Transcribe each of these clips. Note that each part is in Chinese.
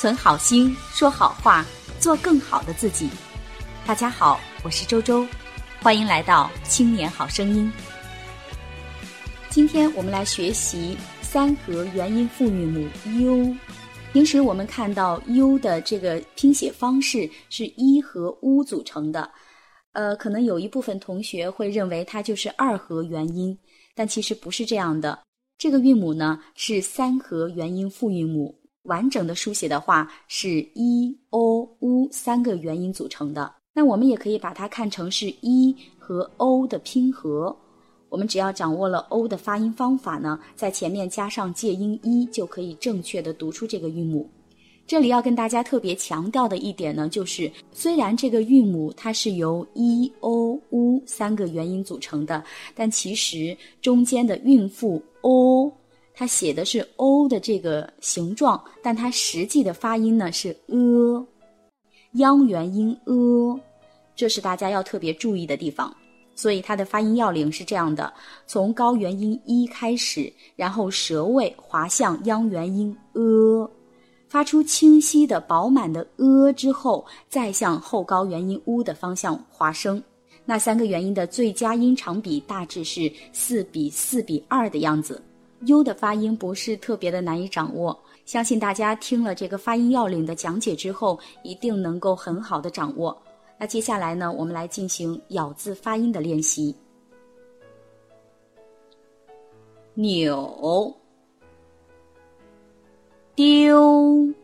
存好心，说好话，做更好的自己。大家好，我是周周，欢迎来到青年好声音。今天我们来学习三合元音复韵母 u。平时我们看到 u 的这个拼写方式是一和 u 组成的，呃，可能有一部分同学会认为它就是二合元音，但其实不是这样的。这个韵母呢是三合元音复韵母，完整的书写的话是一 o u 三个元音组成的。那我们也可以把它看成是一和 o 的拼合。我们只要掌握了 o 的发音方法呢，在前面加上介音一，就可以正确的读出这个韵母。这里要跟大家特别强调的一点呢，就是虽然这个韵母它是由 i o u 三个元音组成的，但其实中间的韵腹 o，它写的是 o 的这个形状，但它实际的发音呢是 e，央元音 e，这是大家要特别注意的地方。所以它的发音要领是这样的：从高元音一开始，然后舌位滑向央元音 e。发出清晰的、饱满的 “e” 之后，再向后高元音 “u” 的方向滑升。那三个元音的最佳音长比大致是四比四比二的样子。“U” 的发音不是特别的难以掌握，相信大家听了这个发音要领的讲解之后，一定能够很好的掌握。那接下来呢，我们来进行咬字发音的练习。扭。丢，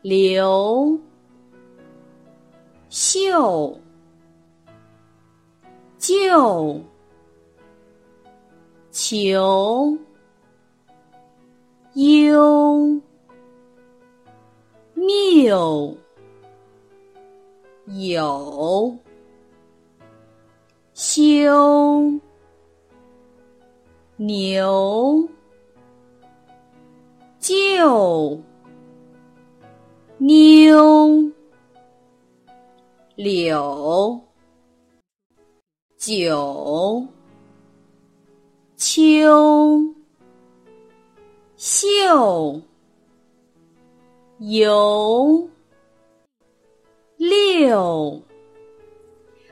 留，秀，就，求，优，谬，有，修，牛。就妞柳九秋秀游六。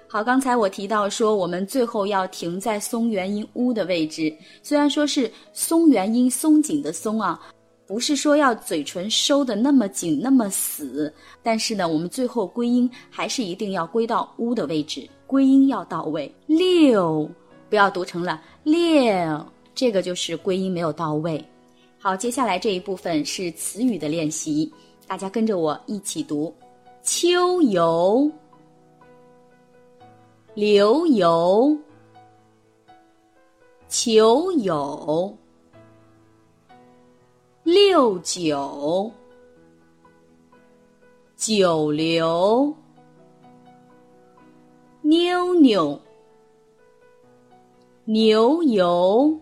好，刚才我提到说，我们最后要停在松元音 u 的位置，虽然说是松元音松紧的松啊。不是说要嘴唇收的那么紧那么死，但是呢，我们最后归音还是一定要归到 u 的位置，归音要到位。六，不要读成了六，这个就是归音没有到位。好，接下来这一部分是词语的练习，大家跟着我一起读：秋游、流游、求友。六九九流妞妞牛油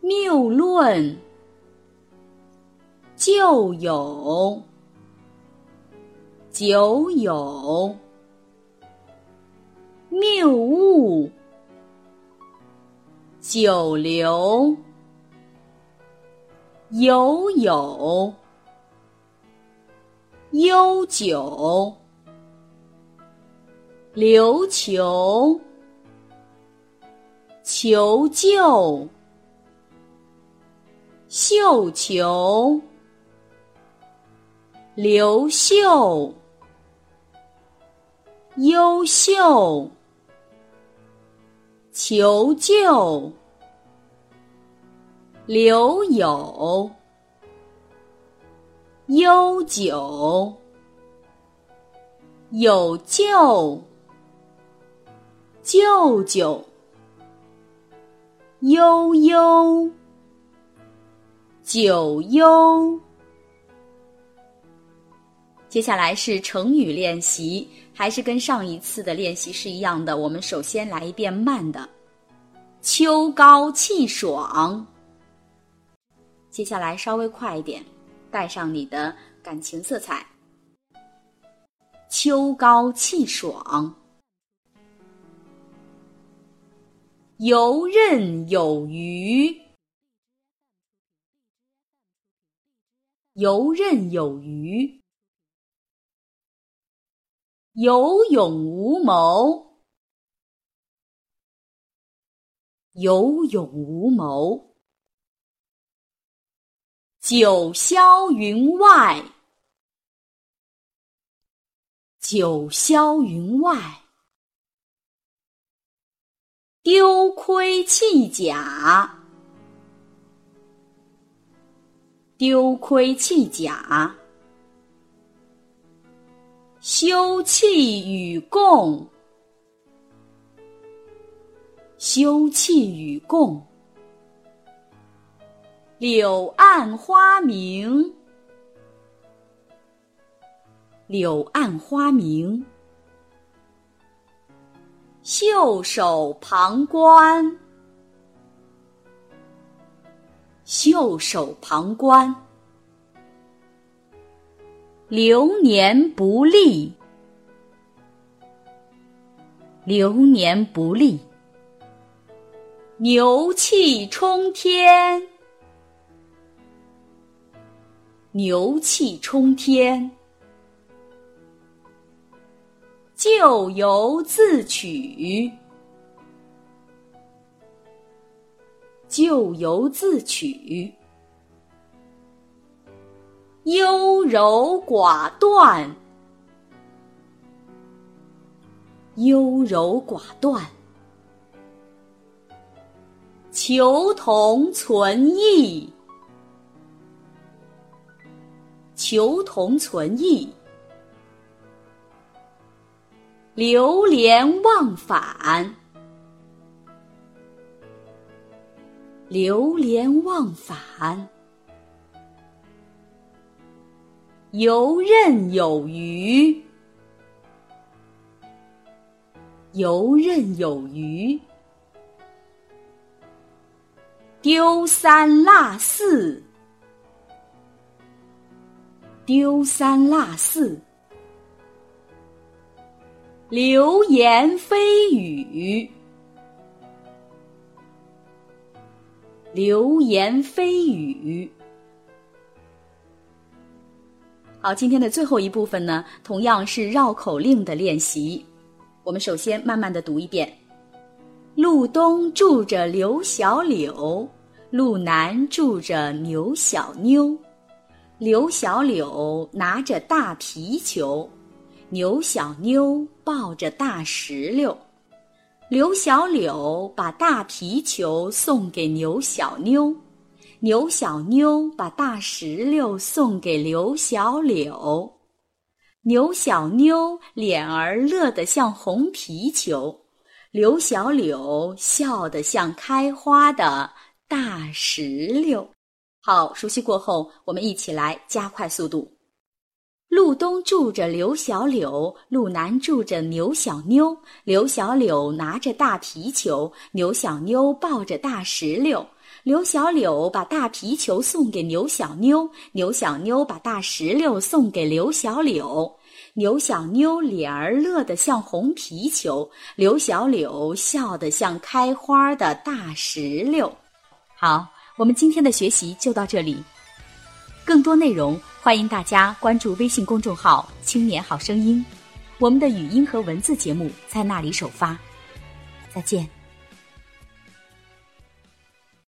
谬论旧友酒友谬误久留。有有，悠久，琉球，求救，绣球，刘秀，优秀，求救。留有，悠久，有救，舅舅，悠悠，九幽。接下来是成语练习，还是跟上一次的练习是一样的。我们首先来一遍慢的，秋高气爽。接下来稍微快一点，带上你的感情色彩。秋高气爽，游刃有余。游刃有余，有勇无谋，有勇无谋，九霄云外，九霄云外，丢盔弃甲。丢盔弃甲，休戚与共，休戚与共。柳暗花明，柳暗花明。袖手旁观。袖手旁观，流年不利，流年不利，牛气冲天，牛气冲天，咎由自取。咎由自取，优柔寡断，优柔寡断，求同存异，求同存异，流连忘返。流连忘返，游刃有余，游刃有余，丢三落四，丢三落四，流言蜚语。流言蜚语。好，今天的最后一部分呢，同样是绕口令的练习。我们首先慢慢的读一遍：路东住着刘小柳，路南住着牛小妞。刘小柳拿着大皮球，牛小妞抱着大石榴。刘小柳把大皮球送给牛小妞，牛小妞把大石榴送给刘小柳，牛小妞脸儿乐得像红皮球，刘小柳笑得像开花的大石榴。好，熟悉过后，我们一起来加快速度。路东住着刘小柳，路南住着牛小妞。刘小柳拿着大皮球，牛小妞抱着大石榴。刘小柳把大皮球送给牛小妞，牛小妞把大石榴送给刘小柳。牛小妞脸儿乐得像红皮球，刘小柳笑得像开花的大石榴。好，我们今天的学习就到这里，更多内容。欢迎大家关注微信公众号“青年好声音”，我们的语音和文字节目在那里首发。再见。